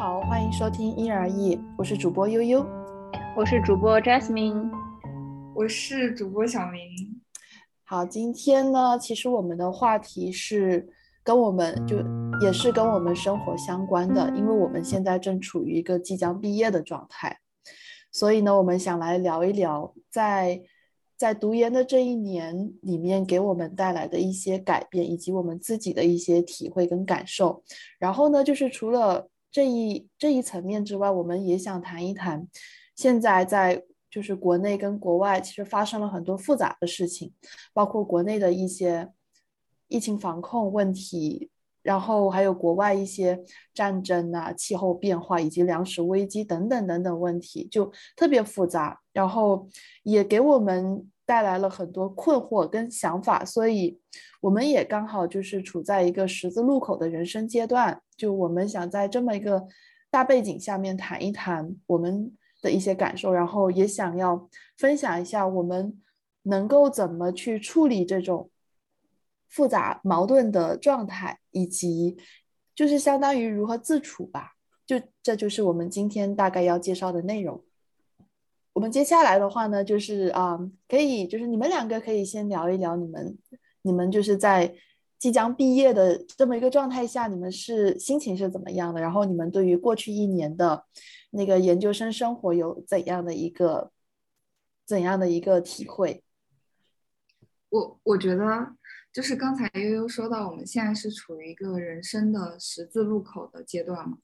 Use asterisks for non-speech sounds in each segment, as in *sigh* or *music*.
好，欢迎收听因人而异，我是主播悠悠，我是主播 Jasmine，我是主播小明。好，今天呢，其实我们的话题是跟我们就也是跟我们生活相关的，因为我们现在正处于一个即将毕业的状态，所以呢，我们想来聊一聊在在读研的这一年里面给我们带来的一些改变，以及我们自己的一些体会跟感受。然后呢，就是除了这一这一层面之外，我们也想谈一谈，现在在就是国内跟国外其实发生了很多复杂的事情，包括国内的一些疫情防控问题，然后还有国外一些战争啊、气候变化以及粮食危机等等等等问题，就特别复杂，然后也给我们。带来了很多困惑跟想法，所以我们也刚好就是处在一个十字路口的人生阶段。就我们想在这么一个大背景下面谈一谈我们的一些感受，然后也想要分享一下我们能够怎么去处理这种复杂矛盾的状态，以及就是相当于如何自处吧。就这就是我们今天大概要介绍的内容。我们接下来的话呢，就是啊，可以就是你们两个可以先聊一聊你们，你们就是在即将毕业的这么一个状态下，你们是心情是怎么样的？然后你们对于过去一年的那个研究生生活有怎样的一个怎样的一个体会？我我觉得就是刚才悠悠说到，我们现在是处于一个人生的十字路口的阶段嘛。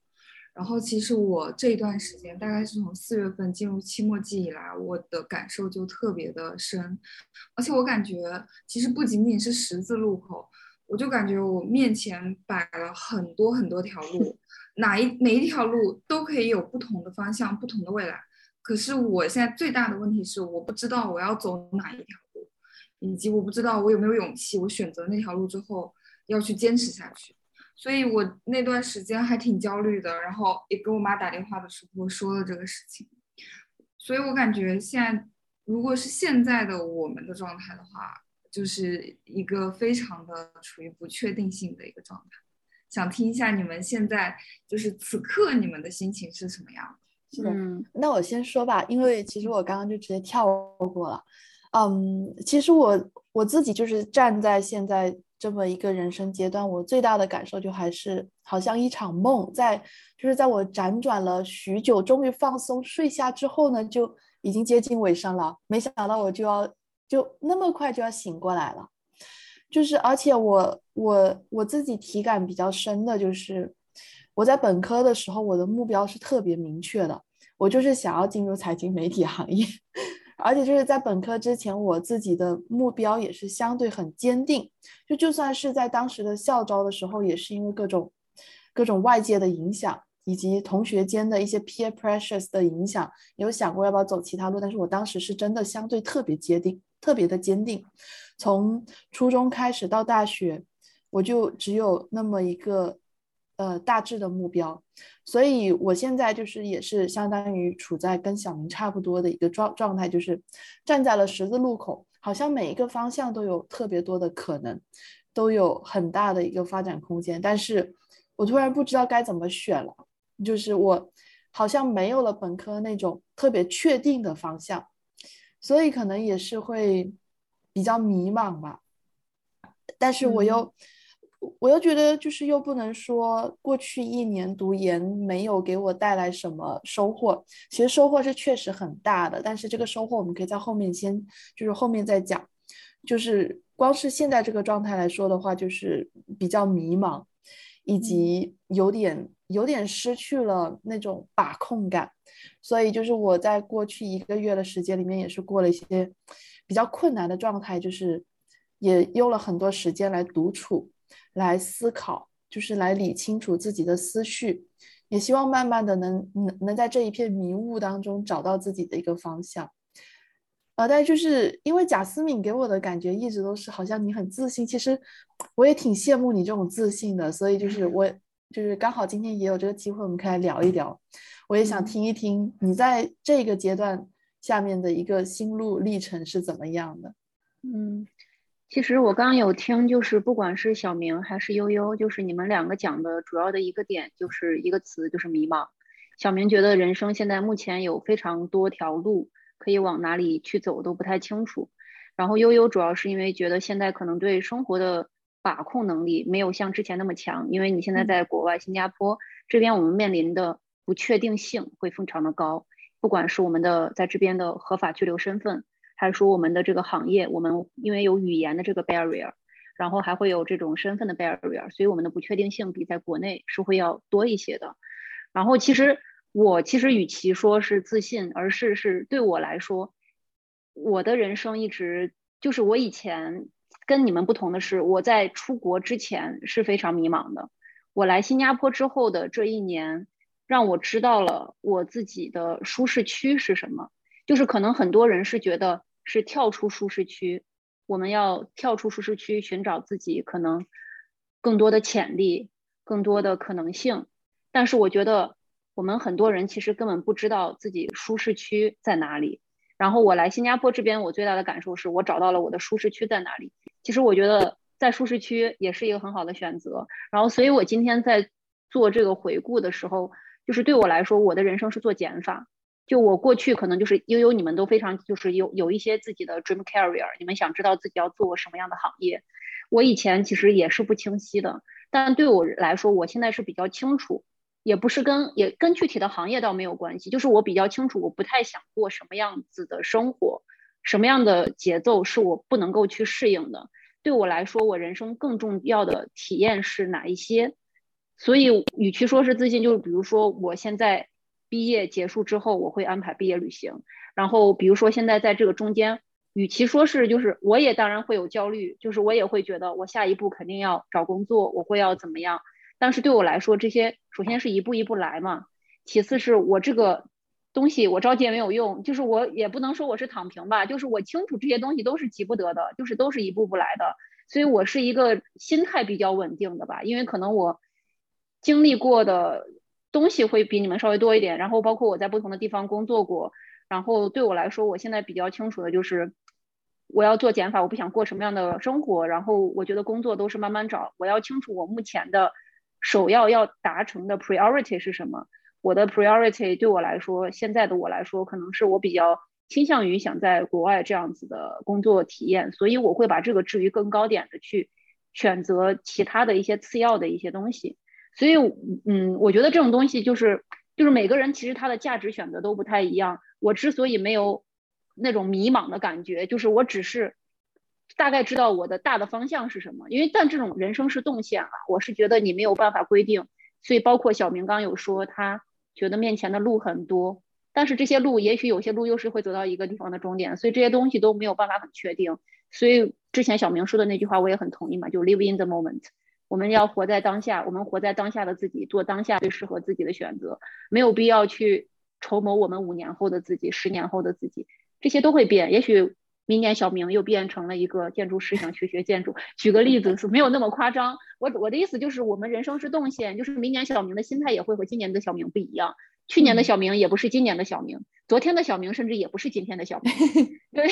然后其实我这一段时间，大概是从四月份进入期末季以来，我的感受就特别的深，而且我感觉其实不仅仅是十字路口，我就感觉我面前摆了很多很多条路，*laughs* 哪一每一条路都可以有不同的方向、不同的未来。可是我现在最大的问题是，我不知道我要走哪一条路，以及我不知道我有没有勇气，我选择那条路之后要去坚持下去。所以我那段时间还挺焦虑的，然后也给我妈打电话的时候说了这个事情。所以我感觉现在，如果是现在的我们的状态的话，就是一个非常的处于不确定性的一个状态。想听一下你们现在就是此刻你们的心情是什么样的？是的，那我先说吧，因为其实我刚刚就直接跳过了。嗯，其实我我自己就是站在现在。这么一个人生阶段，我最大的感受就还是好像一场梦，在就是在我辗转了许久，终于放松睡下之后呢，就已经接近尾声了。没想到我就要就那么快就要醒过来了，就是而且我我我自己体感比较深的就是，我在本科的时候，我的目标是特别明确的，我就是想要进入财经媒体行业。而且就是在本科之前，我自己的目标也是相对很坚定。就就算是在当时的校招的时候，也是因为各种各种外界的影响，以及同学间的一些 peer pressures 的影响，有想过要不要走其他路。但是我当时是真的相对特别坚定，特别的坚定。从初中开始到大学，我就只有那么一个。呃，大致的目标，所以我现在就是也是相当于处在跟小明差不多的一个状状态，就是站在了十字路口，好像每一个方向都有特别多的可能，都有很大的一个发展空间，但是我突然不知道该怎么选了，就是我好像没有了本科那种特别确定的方向，所以可能也是会比较迷茫吧，但是我又。我又觉得，就是又不能说过去一年读研没有给我带来什么收获。其实收获是确实很大的，但是这个收获我们可以在后面先，就是后面再讲。就是光是现在这个状态来说的话，就是比较迷茫，以及有点有点失去了那种把控感。所以就是我在过去一个月的时间里面，也是过了一些比较困难的状态，就是也用了很多时间来独处。来思考，就是来理清楚自己的思绪，也希望慢慢的能能能在这一片迷雾当中找到自己的一个方向。呃，但就是因为贾思敏给我的感觉一直都是好像你很自信，其实我也挺羡慕你这种自信的，所以就是我就是刚好今天也有这个机会，我们可以来聊一聊。我也想听一听你在这个阶段下面的一个心路历程是怎么样的。嗯。其实我刚刚有听，就是不管是小明还是悠悠，就是你们两个讲的主要的一个点，就是一个词，就是迷茫。小明觉得人生现在目前有非常多条路可以往哪里去走都不太清楚，然后悠悠主要是因为觉得现在可能对生活的把控能力没有像之前那么强，因为你现在在国外新加坡这边，我们面临的不确定性会非常的高，不管是我们的在这边的合法居留身份，还是说我们的这个行业，我们因为有语言的这个 barrier，然后还会有这种身份的 barrier，所以我们的不确定性比在国内是会要多一些的。然后其实我其实与其说是自信，而是是对我来说，我的人生一直就是我以前跟你们不同的是，我在出国之前是非常迷茫的。我来新加坡之后的这一年，让我知道了我自己的舒适区是什么。就是可能很多人是觉得是跳出舒适区，我们要跳出舒适区，寻找自己可能更多的潜力，更多的可能性。但是我觉得，我们很多人其实根本不知道自己舒适区在哪里。然后我来新加坡这边，我最大的感受是我找到了我的舒适区在哪里。其实我觉得在舒适区也是一个很好的选择。然后，所以我今天在做这个回顾的时候，就是对我来说，我的人生是做减法。就我过去可能就是悠悠，你们都非常就是有有一些自己的 dream career，你们想知道自己要做什么样的行业。我以前其实也是不清晰的，但对我来说，我现在是比较清楚。也不是跟也跟具体的行业倒没有关系，就是我比较清楚，我不太想过什么样子的生活，什么样的节奏是我不能够去适应的。对我来说，我人生更重要的体验是哪一些？所以，与其说是自信，就是比如说我现在毕业结束之后，我会安排毕业旅行。然后，比如说现在在这个中间，与其说是就是我也当然会有焦虑，就是我也会觉得我下一步肯定要找工作，我会要怎么样？但是对我来说，这些首先是一步一步来嘛，其次是我这个东西我着急也没有用，就是我也不能说我是躺平吧，就是我清楚这些东西都是急不得的，就是都是一步步来的，所以我是一个心态比较稳定的吧，因为可能我经历过的东西会比你们稍微多一点，然后包括我在不同的地方工作过，然后对我来说，我现在比较清楚的就是我要做减法，我不想过什么样的生活，然后我觉得工作都是慢慢找，我要清楚我目前的。首要要达成的 priority 是什么？我的 priority 对我来说，现在的我来说，可能是我比较倾向于想在国外这样子的工作体验，所以我会把这个置于更高点的去选择其他的一些次要的一些东西。所以，嗯，我觉得这种东西就是就是每个人其实他的价值选择都不太一样。我之所以没有那种迷茫的感觉，就是我只是。大概知道我的大的方向是什么，因为但这种人生是动线啊，我是觉得你没有办法规定，所以包括小明刚有说他觉得面前的路很多，但是这些路也许有些路又是会走到一个地方的终点，所以这些东西都没有办法很确定。所以之前小明说的那句话我也很同意嘛，就 live in the moment，我们要活在当下，我们活在当下的自己，做当下最适合自己的选择，没有必要去筹谋我们五年后的自己、十年后的自己，这些都会变，也许。明年小明又变成了一个建筑师，想去学建筑。举个例子是没有那么夸张。我我的意思就是，我们人生是动线，就是明年小明的心态也会和今年的小明不一样。去年的小明也不是今年的小明，昨天的小明甚至也不是今天的小明。*laughs* 对，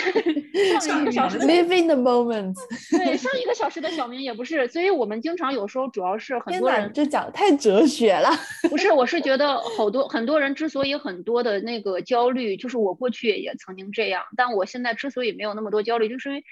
上一个小时的 living the moment。对，上一个小时的小明也不是，所以我们经常有时候主要是很多人这讲太哲学了。不是，我是觉得好多很多人之所以很多的那个焦虑，就是我过去也曾经这样，但我现在之所以没有那么多焦虑，就是因为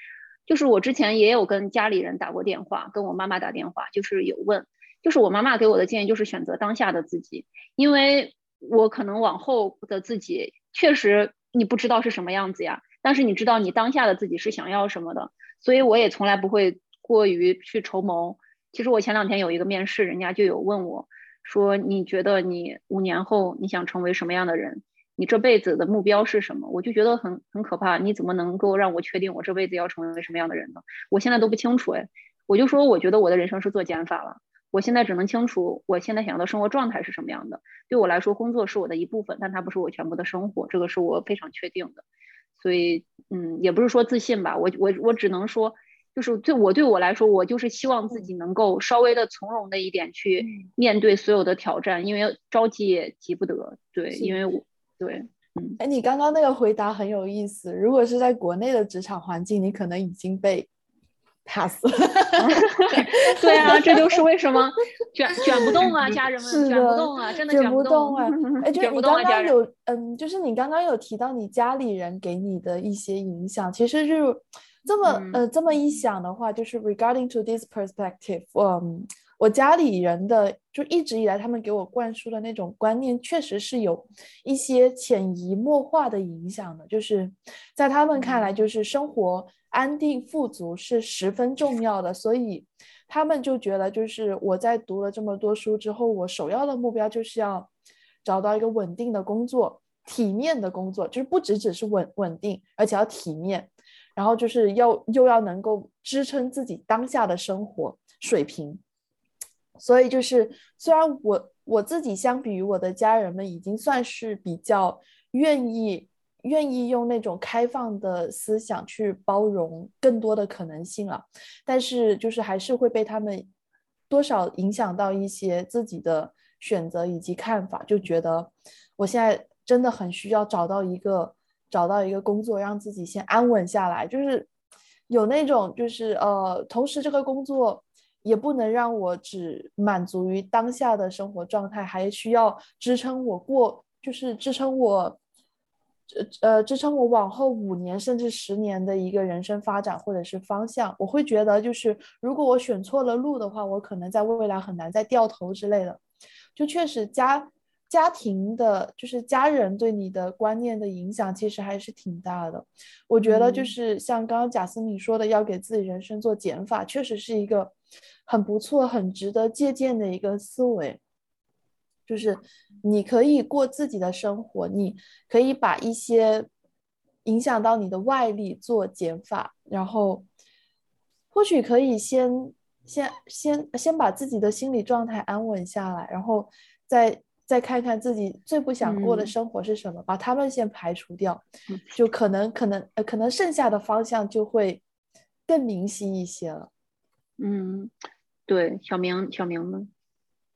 就是我之前也有跟家里人打过电话，跟我妈妈打电话，就是有问，就是我妈妈给我的建议就是选择当下的自己，因为。我可能往后的自己确实你不知道是什么样子呀，但是你知道你当下的自己是想要什么的，所以我也从来不会过于去筹谋。其实我前两天有一个面试，人家就有问我，说你觉得你五年后你想成为什么样的人？你这辈子的目标是什么？我就觉得很很可怕。你怎么能够让我确定我这辈子要成为什么样的人呢？我现在都不清楚哎，我就说我觉得我的人生是做减法了。我现在只能清楚我现在想要的生活状态是什么样的。对我来说，工作是我的一部分，但它不是我全部的生活，这个是我非常确定的。所以，嗯，也不是说自信吧，我我我只能说，就是对我对我来说，我就是希望自己能够稍微的从容的一点去面对所有的挑战，因为着急也急不得。对，因为我对，嗯，哎，你刚刚那个回答很有意思。如果是在国内的职场环境，你可能已经被 pass。*laughs* 对啊，这就是为什么 *laughs* 卷卷不动啊，家人们卷不动啊，真的卷不动啊！*laughs* 哎，就你刚刚有嗯，就是你刚刚有提到你家里人给你的一些影响，其实是这么呃这么一想的话，就是 regarding to this perspective，嗯。我家里人的就一直以来，他们给我灌输的那种观念，确实是有一些潜移默化的影响的。就是在他们看来，就是生活安定富足是十分重要的，所以他们就觉得，就是我在读了这么多书之后，我首要的目标就是要找到一个稳定的工作，体面的工作，就是不只只是稳稳定，而且要体面，然后就是要又要能够支撑自己当下的生活水平。所以就是，虽然我我自己相比于我的家人们，已经算是比较愿意愿意用那种开放的思想去包容更多的可能性了，但是就是还是会被他们多少影响到一些自己的选择以及看法，就觉得我现在真的很需要找到一个找到一个工作，让自己先安稳下来，就是有那种就是呃，同时这个工作。也不能让我只满足于当下的生活状态，还需要支撑我过，就是支撑我，呃呃，支撑我往后五年甚至十年的一个人生发展或者是方向。我会觉得，就是如果我选错了路的话，我可能在未来很难再掉头之类的。就确实家家庭的，就是家人对你的观念的影响，其实还是挺大的。我觉得就是像刚刚贾思敏说的，要给自己人生做减法，确实是一个。很不错，很值得借鉴的一个思维，就是你可以过自己的生活，你可以把一些影响到你的外力做减法，然后或许可以先先先先把自己的心理状态安稳下来，然后再再看看自己最不想过的生活是什么，把他们先排除掉，就可能可能呃可能剩下的方向就会更明晰一些了。嗯，对，小明，小明呢？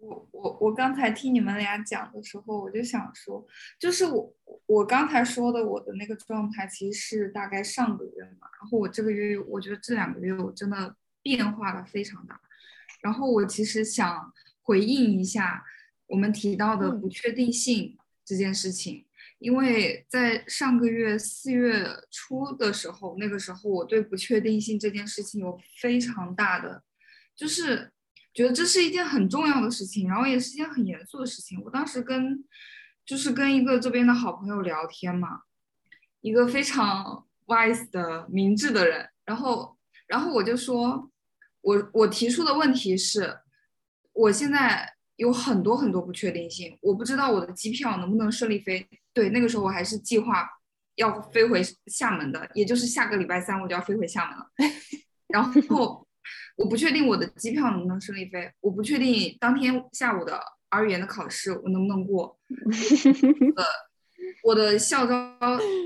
我我我刚才听你们俩讲的时候，我就想说，就是我我刚才说的我的那个状态，其实是大概上个月嘛。然后我这个月，我觉得这两个月我真的变化的非常大。然后我其实想回应一下我们提到的不确定性这件事情。因为在上个月四月初的时候，那个时候我对不确定性这件事情有非常大的，就是觉得这是一件很重要的事情，然后也是一件很严肃的事情。我当时跟就是跟一个这边的好朋友聊天嘛，一个非常 wise 的明智的人，然后然后我就说，我我提出的问题是，我现在有很多很多不确定性，我不知道我的机票能不能顺利飞。对，那个时候我还是计划要飞回厦门的，也就是下个礼拜三我就要飞回厦门了。*laughs* 然后我不确定我的机票能不能顺利飞，我不确定当天下午的儿语言的考试我能不能过，*laughs* 呃，我的校招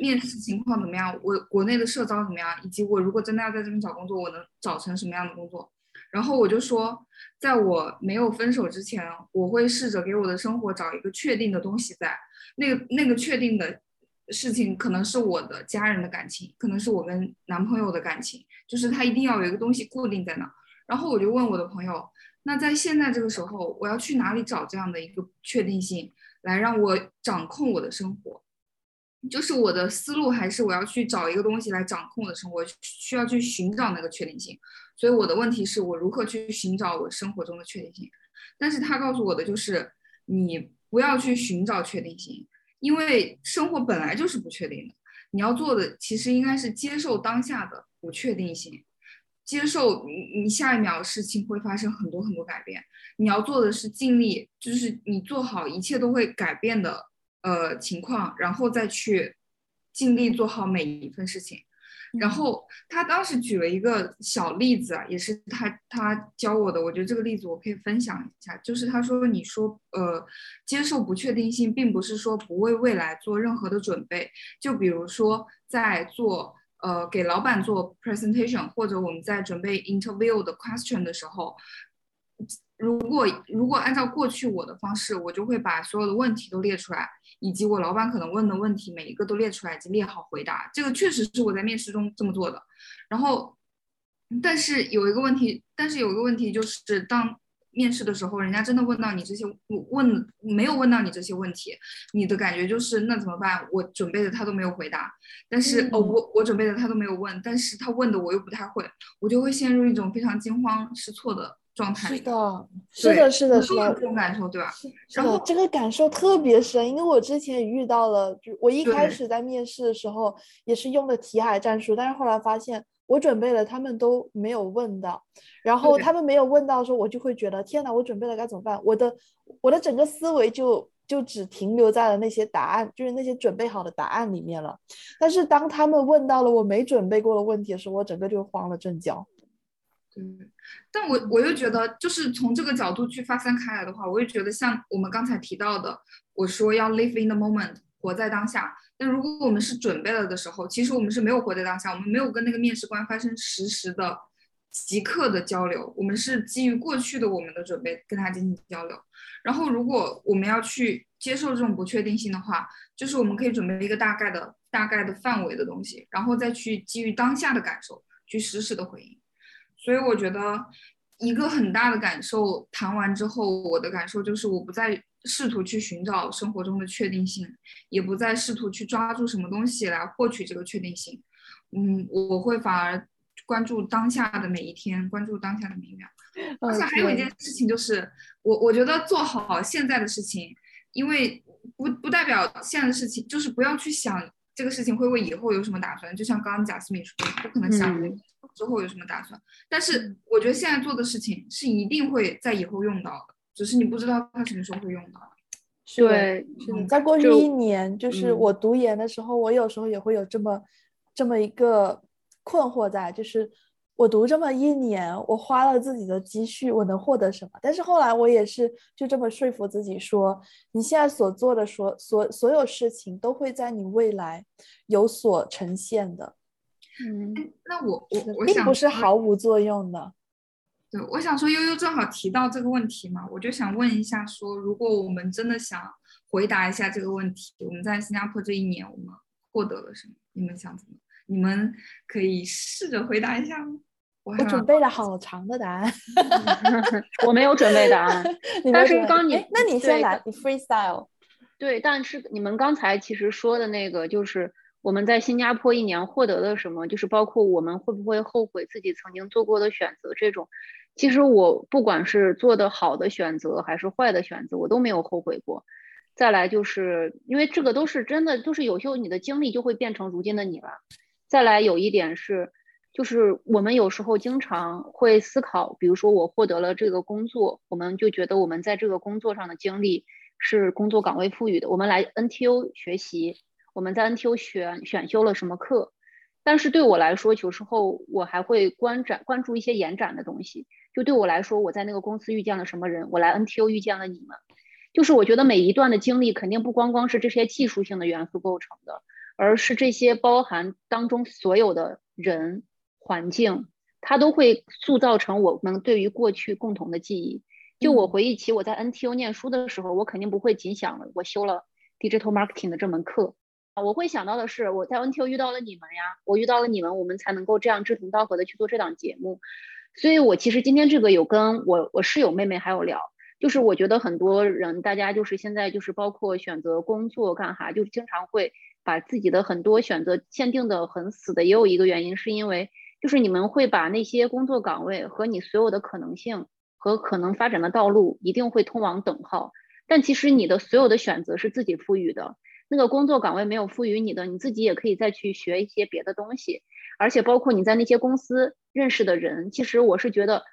面试情况怎么样，我国内的社招怎么样，以及我如果真的要在这边找工作，我能找成什么样的工作。然后我就说，在我没有分手之前，我会试着给我的生活找一个确定的东西在。那个那个确定的事情，可能是我的家人的感情，可能是我跟男朋友的感情，就是他一定要有一个东西固定在那。然后我就问我的朋友，那在现在这个时候，我要去哪里找这样的一个确定性，来让我掌控我的生活？就是我的思路还是我要去找一个东西来掌控我的生活，需要去寻找那个确定性。所以我的问题是我如何去寻找我生活中的确定性？但是他告诉我的就是你。不要去寻找确定性，因为生活本来就是不确定的。你要做的其实应该是接受当下的不确定性，接受你你下一秒事情会发生很多很多改变。你要做的是尽力，就是你做好一切都会改变的呃情况，然后再去尽力做好每一份事情。然后他当时举了一个小例子啊，也是他他教我的，我觉得这个例子我可以分享一下。就是他说，你说呃，接受不确定性，并不是说不为未来做任何的准备。就比如说在做呃给老板做 presentation，或者我们在准备 interview 的 question 的时候。如果如果按照过去我的方式，我就会把所有的问题都列出来，以及我老板可能问的问题每一个都列出来，以及列好回答。这个确实是我在面试中这么做的。然后但是有一个问题，但是有一个问题就是当。面试的时候，人家真的问到你这些问没有问到你这些问题，你的感觉就是那怎么办？我准备的他都没有回答，但是哦，我我准备的他都没有问，但是他问的我又不太会，我就会陷入一种非常惊慌失措的状态。是的，是的，是的，是的，这种感受对吧？然后这个感受特别深，因为我之前也遇到了，就我一开始在面试的时候也是用的题海战术，但是后来发现。我准备了，他们都没有问到，然后他们没有问到的时候，我就会觉得天哪，我准备了该怎么办？我的我的整个思维就就只停留在了那些答案，就是那些准备好的答案里面了。但是当他们问到了我没准备过的问题的时候，我整个就慌了阵脚。对，但我我又觉得，就是从这个角度去发散开来的话，我又觉得像我们刚才提到的，我说要 live in the moment，活在当下。但如果我们是准备了的时候，其实我们是没有活在当下，我们没有跟那个面试官发生实时的、即刻的交流，我们是基于过去的我们的准备跟他进行交流。然后，如果我们要去接受这种不确定性的话，就是我们可以准备一个大概的、大概的范围的东西，然后再去基于当下的感受去实时的回应。所以，我觉得一个很大的感受谈完之后，我的感受就是我不再。试图去寻找生活中的确定性，也不再试图去抓住什么东西来获取这个确定性。嗯，我会反而关注当下的每一天，关注当下的每一秒。而且还有一件事情就是，我我觉得做好现在的事情，因为不不代表现在的事情，就是不要去想这个事情会为以后有什么打算。就像刚刚贾思敏说的，不可能想之后有什么打算。但是我觉得现在做的事情是一定会在以后用到的。只是你不知道他什么时候会用到。对，是的。再过去一年，就是我读研的时候，我有时候也会有这么这么一个困惑在，就是我读这么一年，我花了自己的积蓄，我能获得什么？但是后来我也是就这么说服自己说，你现在所做的所所所有事情都会在你未来有所呈现的。嗯，那我我我并不是毫无作用的。对，我想说悠悠正好提到这个问题嘛，我就想问一下，说如果我们真的想回答一下这个问题，我们在新加坡这一年我们获得了什么？你们想怎么？你们可以试着回答一下吗？我准备了好长的答案，*laughs* 我没有准备答案，*laughs* 但是刚你，那你先来，你 freestyle。对，但是你们刚才其实说的那个就是。我们在新加坡一年获得了什么？就是包括我们会不会后悔自己曾经做过的选择这种。其实我不管是做的好的选择还是坏的选择，我都没有后悔过。再来就是因为这个都是真的，都是有时候你的经历就会变成如今的你了。再来有一点是，就是我们有时候经常会思考，比如说我获得了这个工作，我们就觉得我们在这个工作上的经历是工作岗位赋予的。我们来 NTU 学习。我们在 NTU 选选修了什么课？但是对我来说，有时候我还会观展关注一些延展的东西。就对我来说，我在那个公司遇见了什么人，我来 NTU 遇见了你们。就是我觉得每一段的经历，肯定不光光是这些技术性的元素构成的，而是这些包含当中所有的人、环境，它都会塑造成我们对于过去共同的记忆。就我回忆起我在 NTU 念书的时候，我肯定不会仅想了我修了 digital marketing 的这门课。我会想到的是，我在 NTO 遇到了你们呀，我遇到了你们，我们才能够这样志同道合的去做这档节目。所以，我其实今天这个有跟我我室友妹妹还有聊，就是我觉得很多人大家就是现在就是包括选择工作干哈，就经常会把自己的很多选择限定的很死的，也有一个原因是因为就是你们会把那些工作岗位和你所有的可能性和可能发展的道路一定会通往等号，但其实你的所有的选择是自己赋予的。那个工作岗位没有赋予你的，你自己也可以再去学一些别的东西，而且包括你在那些公司认识的人，其实我是觉得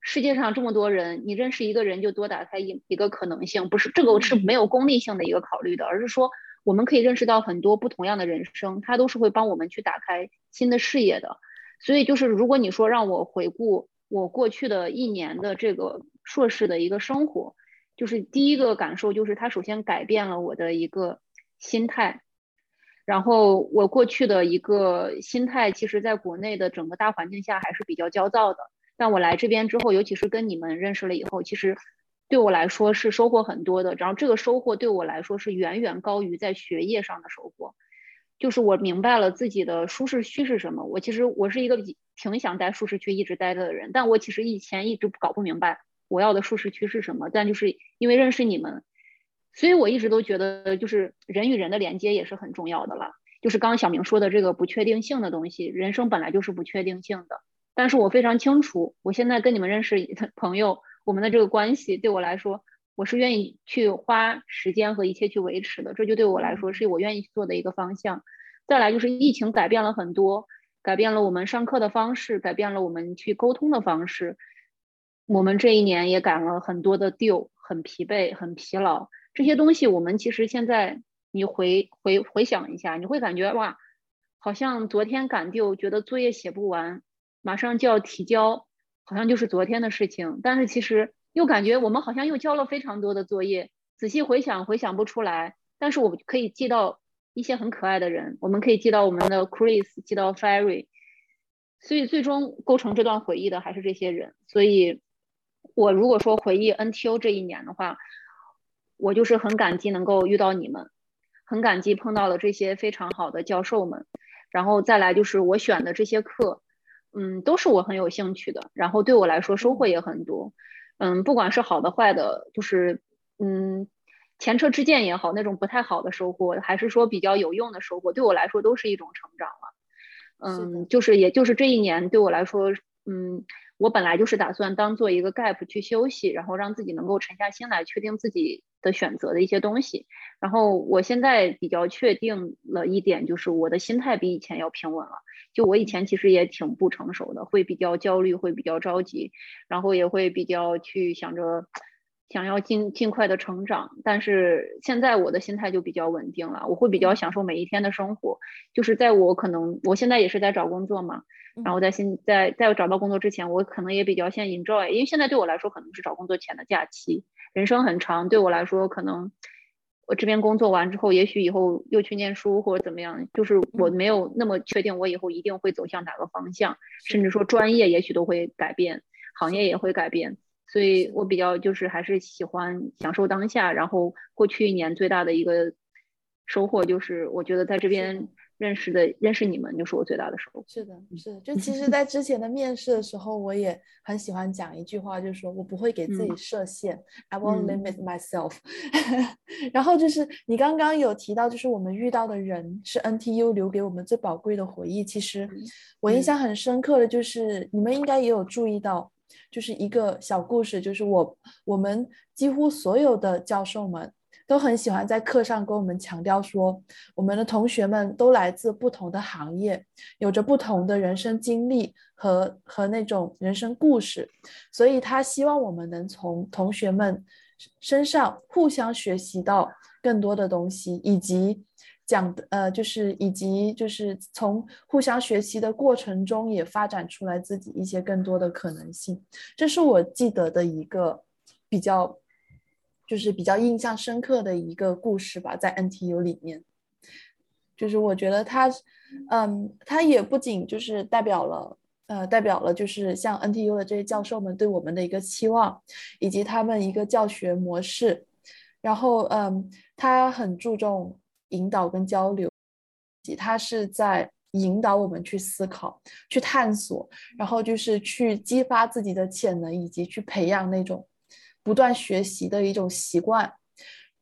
世界上这么多人，你认识一个人就多打开一一个可能性，不是这个是没有功利性的一个考虑的，而是说我们可以认识到很多不同样的人生，它都是会帮我们去打开新的视野的。所以就是如果你说让我回顾我过去的一年的这个硕士的一个生活，就是第一个感受就是它首先改变了我的一个。心态，然后我过去的一个心态，其实在国内的整个大环境下还是比较焦躁的。但我来这边之后，尤其是跟你们认识了以后，其实对我来说是收获很多的。然后这个收获对我来说是远远高于在学业上的收获。就是我明白了自己的舒适区是什么。我其实我是一个挺想在舒适区一直待着的人，但我其实以前一直搞不明白我要的舒适区是什么。但就是因为认识你们，所以我一直都觉得就是人与人的连接也是很重要的了。就是刚刚小明说的这个不确定性的东西，人生本来就是不确定性的。但是我非常清楚，我现在跟你们认识的朋友，我们的这个关系对我来说，我是愿意去花时间和一切去维持的。这就对我来说是我愿意做的一个方向。再来就是疫情改变了很多，改变了我们上课的方式，改变了我们去沟通的方式。我们这一年也赶了很多的 deal，很疲惫，很疲劳。这些东西我们其实现在。你回回回想一下，你会感觉哇，好像昨天赶丢，觉得作业写不完，马上就要提交，好像就是昨天的事情。但是其实又感觉我们好像又交了非常多的作业。仔细回想，回想不出来。但是我们可以记到一些很可爱的人，我们可以记到我们的 Chris，记到 Fairy。所以最终构成这段回忆的还是这些人。所以，我如果说回忆 NTO 这一年的话，我就是很感激能够遇到你们。很感激碰到了这些非常好的教授们，然后再来就是我选的这些课，嗯，都是我很有兴趣的，然后对我来说收获也很多，嗯，不管是好的坏的，就是嗯前车之鉴也好，那种不太好的收获，还是说比较有用的收获，对我来说都是一种成长了，嗯，就是也就是这一年对我来说，嗯。我本来就是打算当做一个 gap 去休息，然后让自己能够沉下心来，确定自己的选择的一些东西。然后我现在比较确定了一点，就是我的心态比以前要平稳了。就我以前其实也挺不成熟的，会比较焦虑，会比较着急，然后也会比较去想着。想要尽尽快的成长，但是现在我的心态就比较稳定了，我会比较享受每一天的生活。就是在我可能我现在也是在找工作嘛，然后在现在在我找到工作之前，我可能也比较先 enjoy，因为现在对我来说可能是找工作前的假期。人生很长，对我来说可能我这边工作完之后，也许以后又去念书或者怎么样，就是我没有那么确定我以后一定会走向哪个方向，甚至说专业也许都会改变，行业也会改变。所以我比较就是还是喜欢享受当下，然后过去一年最大的一个收获就是我觉得在这边认识的认识你们就是我最大的收获。是的，是的，就其实，在 *laughs* 之前的面试的时候，我也很喜欢讲一句话，就是说我不会给自己设限，I won't limit myself。*laughs* 然后就是你刚刚有提到，就是我们遇到的人是 NTU 留给我们最宝贵的回忆。其实我印象很深刻的就是你们应该也有注意到。就是一个小故事，就是我我们几乎所有的教授们都很喜欢在课上跟我们强调说，我们的同学们都来自不同的行业，有着不同的人生经历和和那种人生故事，所以他希望我们能从同学们身上互相学习到更多的东西，以及。讲的呃，就是以及就是从互相学习的过程中，也发展出来自己一些更多的可能性。这是我记得的一个比较，就是比较印象深刻的一个故事吧，在 NTU 里面。就是我觉得他，嗯，他也不仅就是代表了，呃，代表了就是像 NTU 的这些教授们对我们的一个期望，以及他们一个教学模式。然后，嗯，他很注重。引导跟交流，他是在引导我们去思考、去探索，然后就是去激发自己的潜能，以及去培养那种不断学习的一种习惯。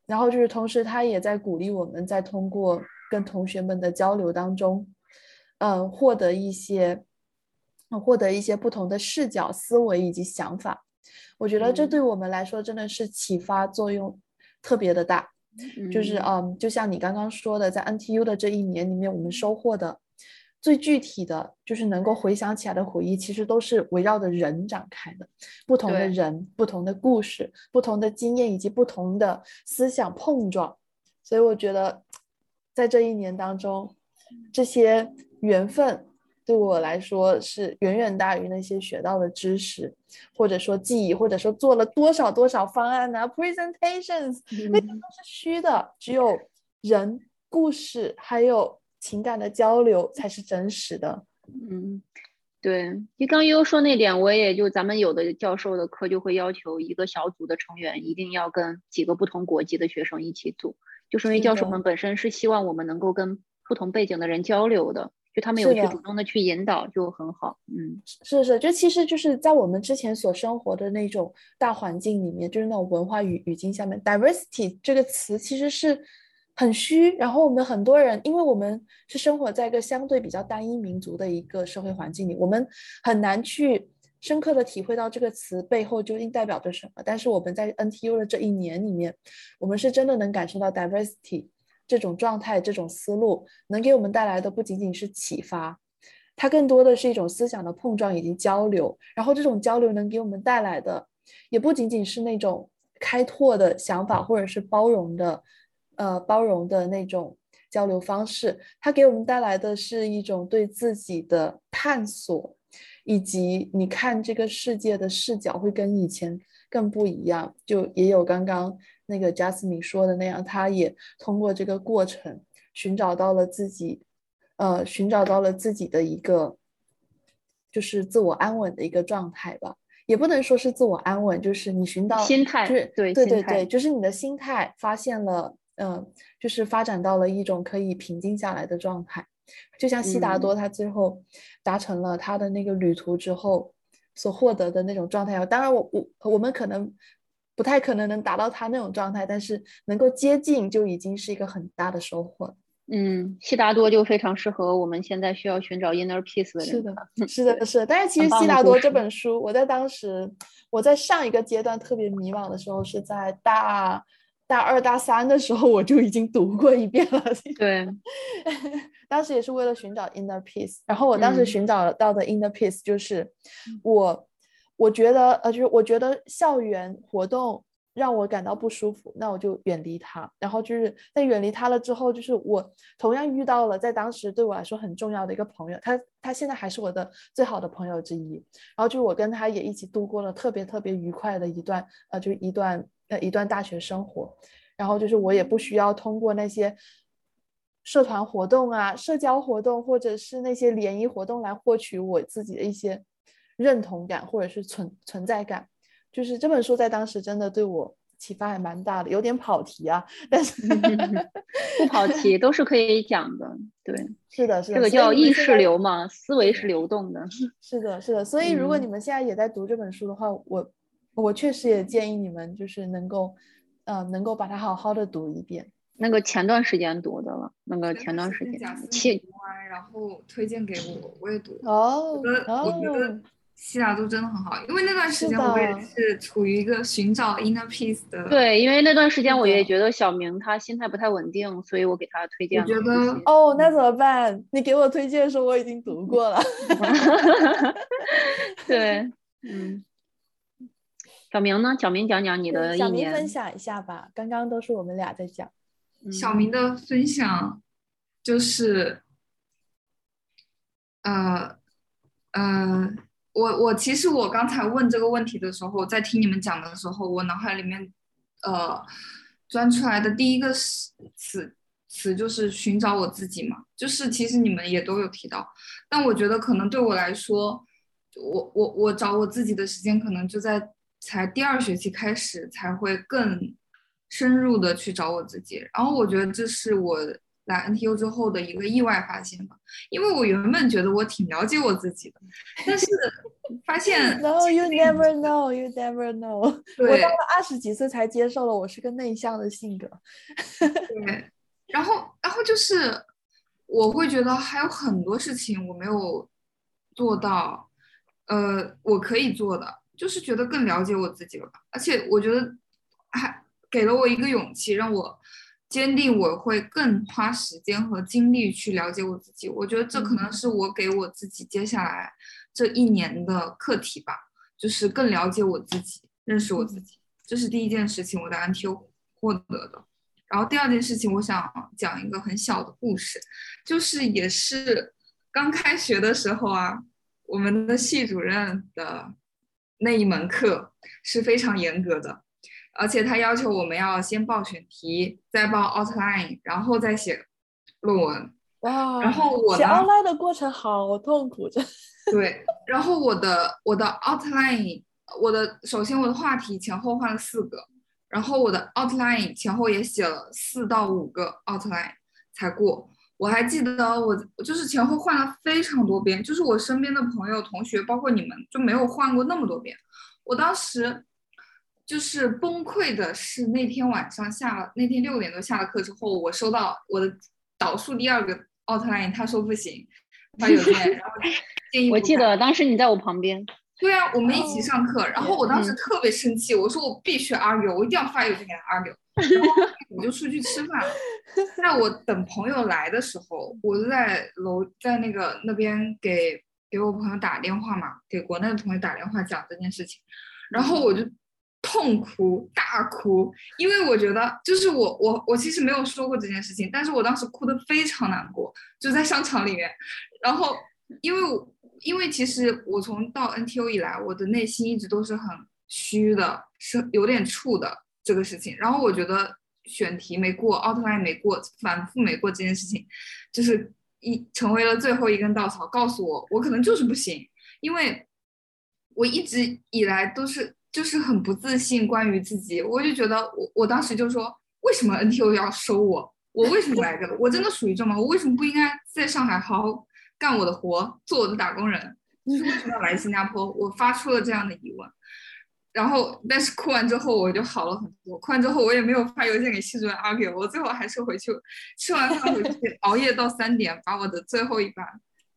然后就是同时，他也在鼓励我们在通过跟同学们的交流当中，嗯，获得一些获得一些不同的视角、思维以及想法。我觉得这对我们来说真的是启发作用特别的大。就是嗯，就像你刚刚说的，在 NTU 的这一年里面，我们收获的最具体的就是能够回想起来的回忆，其实都是围绕着人展开的，不同的人、不同的故事、不同的经验以及不同的思想碰撞。所以我觉得，在这一年当中，这些缘分。对我来说是远远大于那些学到的知识，或者说记忆，或者说做了多少多少方案啊，presentations，那些都是虚的，只有人、故事还有情感的交流才是真实的。嗯，对，就刚悠悠说那点，我也就咱们有的教授的课就会要求一个小组的成员一定要跟几个不同国籍的学生一起组，就是因为教授们本身是希望我们能够跟。不同背景的人交流的，就他们有去主动的去引导，就很好。嗯，是是，这其实就是在我们之前所生活的那种大环境里面，就是那种文化语语境下面，diversity 这个词其实是很虚。然后我们很多人，因为我们是生活在一个相对比较单一民族的一个社会环境里，我们很难去。深刻的体会到这个词背后究竟代表着什么，但是我们在 NTU 的这一年里面，我们是真的能感受到 diversity 这种状态、这种思路能给我们带来的不仅仅是启发，它更多的是一种思想的碰撞以及交流。然后这种交流能给我们带来的，也不仅仅是那种开拓的想法，或者是包容的，呃，包容的那种交流方式，它给我们带来的是一种对自己的探索。以及你看这个世界的视角会跟以前更不一样，就也有刚刚那个 Jasmine 说的那样，他也通过这个过程寻找到了自己，呃，寻找到了自己的一个就是自我安稳的一个状态吧，也不能说是自我安稳，就是你寻到心态，对对对对，就是你的心态发现了，嗯，就是发展到了一种可以平静下来的状态。就像悉达多，他最后达成了他的那个旅途之后所获得的那种状态。当然，我我我们可能不太可能能达到他那种状态，但是能够接近就已经是一个很大的收获。嗯，悉达多就非常适合我们现在需要寻找 inner peace 的人。是的，是的，是的。但是 *laughs* 其实悉达多这本书，我在当时我在上一个阶段特别迷茫的时候，是在大。大二大三的时候，我就已经读过一遍了。对，*laughs* 当时也是为了寻找 inner peace。然后我当时寻找到的 inner peace 就是我，我觉得呃，就是我觉得校园活动让我感到不舒服，那我就远离它。然后就是在远离它了之后，就是我同样遇到了在当时对我来说很重要的一个朋友，他他现在还是我的最好的朋友之一。然后就我跟他也一起度过了特别特别愉快的一段呃，就一段。呃，一段大学生活，然后就是我也不需要通过那些社团活动啊、社交活动，或者是那些联谊活动来获取我自己的一些认同感或者是存存在感。就是这本书在当时真的对我启发还蛮大的，有点跑题啊，但是 *laughs* *laughs* 不跑题都是可以讲的。对，是的，是的，这个叫意识流嘛，思维是流动的。*laughs* 是的，是的。所以如果你们现在也在读这本书的话，我。我确实也建议你们，就是能够，呃，能够把它好好的读一遍。那个前段时间读的了，那个前段时间，读完然后推荐给我，我也读。哦，我觉得我觉得希腊都真的很好，因为那段时间我也是处于一个寻找 inner peace 的。对，因为那段时间我也觉得小明他心态不太稳定，所以我给他推荐。我觉得哦，那怎么办？你给我推荐的时候我已经读过了。*laughs* 对，*laughs* 嗯。小明呢？小明讲讲你的小明分享一下吧。刚刚都是我们俩在讲。小明的分享就是，呃呃，我我其实我刚才问这个问题的时候，在听你们讲的时候，我脑海里面呃钻出来的第一个词词词就是寻找我自己嘛。就是其实你们也都有提到，但我觉得可能对我来说，我我我找我自己的时间可能就在。才第二学期开始才会更深入的去找我自己，然后我觉得这是我来 NTU 之后的一个意外发现吧，因为我原本觉得我挺了解我自己的，但是 *laughs* 发现 No you never know you never know，我到了二十几岁才接受了我是个内向的性格，对，然后然后就是我会觉得还有很多事情我没有做到，呃，我可以做的。就是觉得更了解我自己了吧，而且我觉得还给了我一个勇气，让我坚定我会更花时间和精力去了解我自己。我觉得这可能是我给我自己接下来这一年的课题吧，就是更了解我自己，认识我自己。这是第一件事情，我在 NTU 获得的。然后第二件事情，我想讲一个很小的故事，就是也是刚开学的时候啊，我们的系主任的。那一门课是非常严格的，而且他要求我们要先报选题，再报 outline，然后再写论文。哇！然后我写 outline 的过程好痛苦，这。*laughs* 对，然后我的我的 outline，我的首先我的话题前后换了四个，然后我的 outline 前后也写了四到五个 outline 才过。我还记得我我就是前后换了非常多遍，就是我身边的朋友、同学，包括你们，就没有换过那么多遍。我当时就是崩溃的是那天晚上下了那天六点多下了课之后，我收到我的导数第二个奥特莱因，他说不行，发邮件，然后建议我记得当时你在我旁边。对啊，我们一起上课，然后我当时特别生气，我说我必须 argue，我一定要发邮件给他 argue，然后我就出去吃饭了。在我等朋友来的时候，我就在楼在那个那边给给我朋友打电话嘛，给国内的同学打电话讲这件事情，然后我就痛哭大哭，因为我觉得就是我我我其实没有说过这件事情，但是我当时哭的非常难过，就在商场里面，然后因为。因为其实我从到 NTU 以来，我的内心一直都是很虚的，是有点怵的这个事情。然后我觉得选题没过，奥特莱没过，反复没过这件事情，就是一成为了最后一根稻草，告诉我我可能就是不行。因为我一直以来都是就是很不自信，关于自己，我就觉得我我当时就说，为什么 NTU 要收我？我为什么来这？我真的属于这吗？我为什么不应该在上海好好？干我的活，做我的打工人，就是为什么要来新加坡？我发出了这样的疑问，然后，但是哭完之后我就好了很多。哭完之后我也没有发邮件给系主任 argue，我最后还是回去吃完饭回去熬夜到三点，把我的最后一版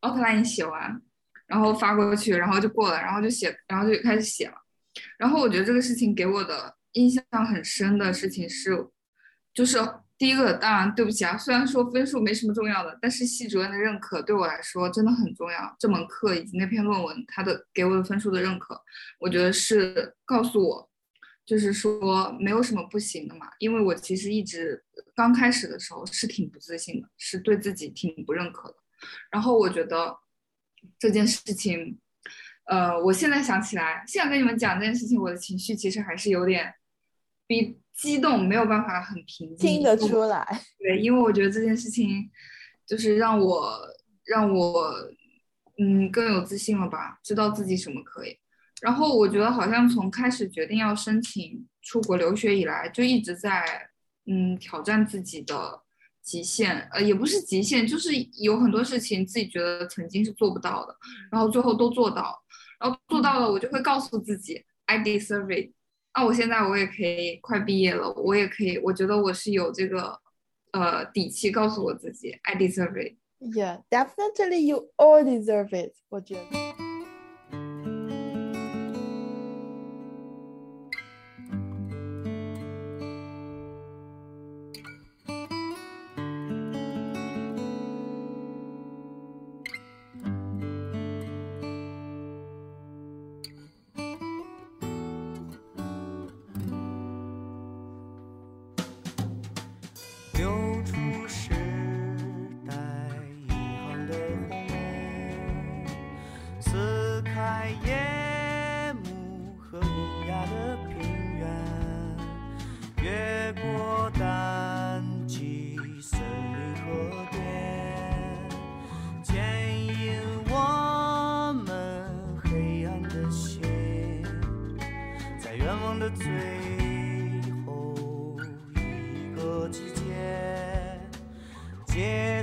奥特莱因写完，然后发过去，然后就过了，然后就写，然后就开始写了。然后我觉得这个事情给我的印象很深的事情是，就是。第一个当然对不起啊，虽然说分数没什么重要的，但是系主任的认可对我来说真的很重要。这门课以及那篇论文，他的给我的分数的认可，我觉得是告诉我，就是说没有什么不行的嘛。因为我其实一直刚开始的时候是挺不自信的，是对自己挺不认可的。然后我觉得这件事情，呃，我现在想起来，现在跟你们讲这件事情，我的情绪其实还是有点比。激动没有办法很平静，听得出来。*laughs* 对，因为我觉得这件事情就是让我让我嗯更有自信了吧，知道自己什么可以。然后我觉得好像从开始决定要申请出国留学以来，就一直在嗯挑战自己的极限，呃也不是极限，就是有很多事情自己觉得曾经是做不到的，然后最后都做到，然后做到了，我就会告诉自己，I deserve it。那我现在我也可以快毕业了，我也可以，我觉得我是有这个呃底气告诉我自己，I deserve it。Yeah, definitely you all deserve it。我觉得。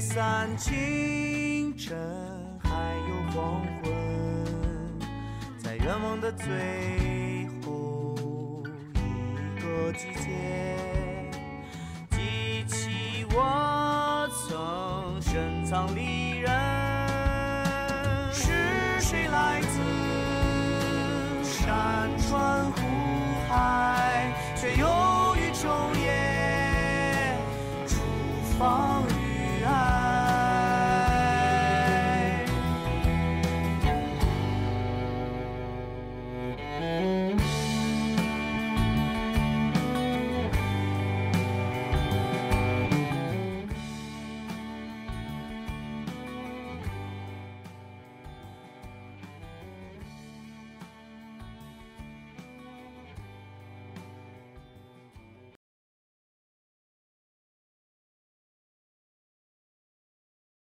散清晨，还有黄昏，在愿望的最后一个季节，记起我曾深藏离人。是谁来自山川湖海，却又于昼夜。出发。